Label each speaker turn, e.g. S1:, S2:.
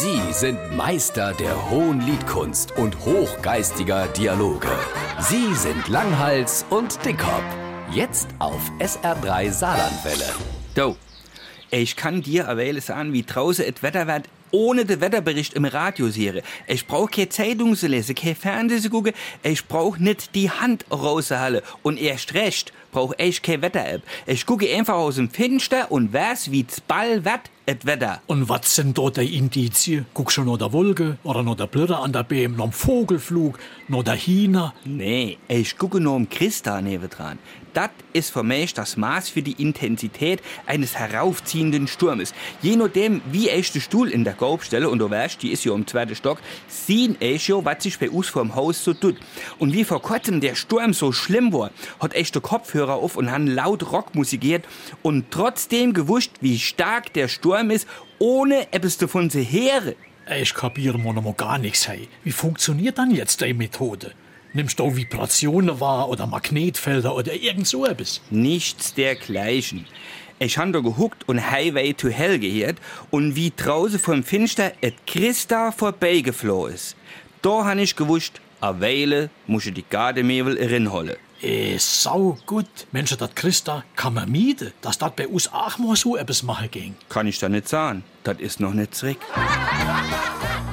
S1: Sie sind Meister der hohen Liedkunst und hochgeistiger Dialoge. Sie sind Langhals und Dickhop. Jetzt auf SR3 Saarlandwelle.
S2: Do, ich kann dir erwählen sagen, wie draußen et Wetter wird, ohne den Wetterbericht im Radio sehe. Ich brauch keine Zeitung zu lesen, kein Fernsehen zu gucken, ich brauch nicht die Hand rauszuhalten. Und erst recht brauch ich keine Wetter-App. Ich gucke einfach aus dem Fenster und weiß, wie's ball wird, et Wetter.
S3: Und was sind dort die Indizien? Guck schon noch der Wolke oder noch der Blätter an der Beam, noch der Vogelflug, noch der Hina.
S2: Nee, ich gucke nur um Christa nebendran. Das ist für mich das Maß für die Intensität eines heraufziehenden Sturmes. Je nachdem, wie ich den Stuhl in der Gaub stelle, und du weißt, die ist ja im zweiten Stock, sehen ich ja, was sich bei uns vorm Haus so tut. Und wie vor kurzem der Sturm so schlimm war, hat ich den Kopfhörer auf und han laut Rock musikiert und trotzdem gewusst, wie stark der Sturm ist, ohne etwas davon zu hören.
S3: Ich kapiere mal noch gar nichts, hey. Wie funktioniert dann jetzt die Methode? Nimmst du Vibrationen wahr oder Magnetfelder oder irgend so etwas?
S2: Nichts dergleichen. Ich han da gehuckt und Highway to Hell gehört und wie draußen vom Finster et Christa vorbeigeflohen ist. Da han ich gewusst, a Weile muss ich die Gardemevel rinholen.
S3: Eh, sau gut. Mensch, dat Christa kann man mieten, dass dat bei uns auch mal so etwas machen ging.
S2: Kann ich da nicht sagen. Das ist noch nicht zurück.